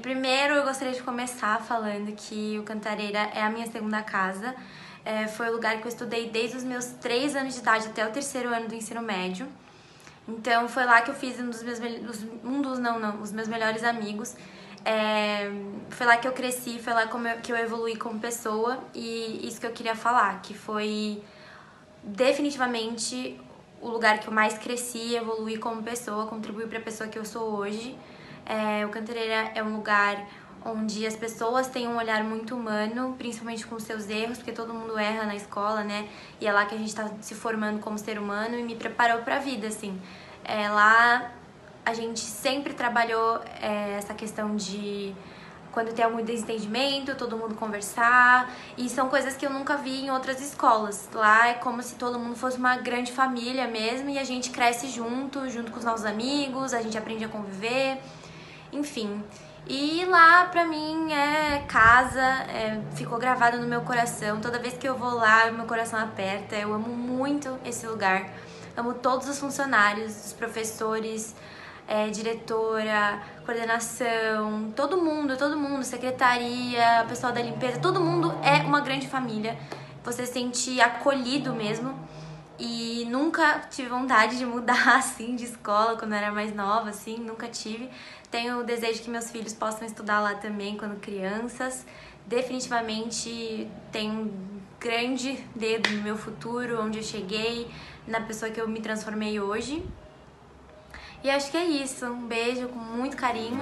Primeiro, eu gostaria de começar falando que o Cantareira é a minha segunda casa. É, foi o lugar que eu estudei desde os meus 3 anos de idade até o terceiro ano do ensino médio. Então, foi lá que eu fiz um dos meus, um dos, não, não, os meus melhores amigos. É, foi lá que eu cresci, foi lá como eu, que eu evolui como pessoa e isso que eu queria falar, que foi definitivamente o lugar que eu mais cresci, evolui como pessoa, contribuí para a pessoa que eu sou hoje. É, o Cantareira é um lugar onde as pessoas têm um olhar muito humano, principalmente com seus erros, porque todo mundo erra na escola, né? E é lá que a gente está se formando como ser humano e me preparou para a vida, assim. É, lá a gente sempre trabalhou é, essa questão de quando tem algum desentendimento, todo mundo conversar. E são coisas que eu nunca vi em outras escolas. Lá é como se todo mundo fosse uma grande família mesmo e a gente cresce junto, junto com os nossos amigos, a gente aprende a conviver, enfim. E lá pra mim é casa, é, ficou gravado no meu coração. Toda vez que eu vou lá, meu coração aperta. Eu amo muito esse lugar. Amo todos os funcionários, os professores, é, diretora, coordenação, todo mundo, todo mundo, secretaria, pessoal da limpeza, todo mundo é uma grande família. Você se sente acolhido mesmo. E nunca tive vontade de mudar assim de escola quando eu era mais nova, assim, nunca tive. Tenho o desejo que meus filhos possam estudar lá também quando crianças. Definitivamente tem um grande dedo no meu futuro, onde eu cheguei, na pessoa que eu me transformei hoje. E acho que é isso. Um beijo com muito carinho.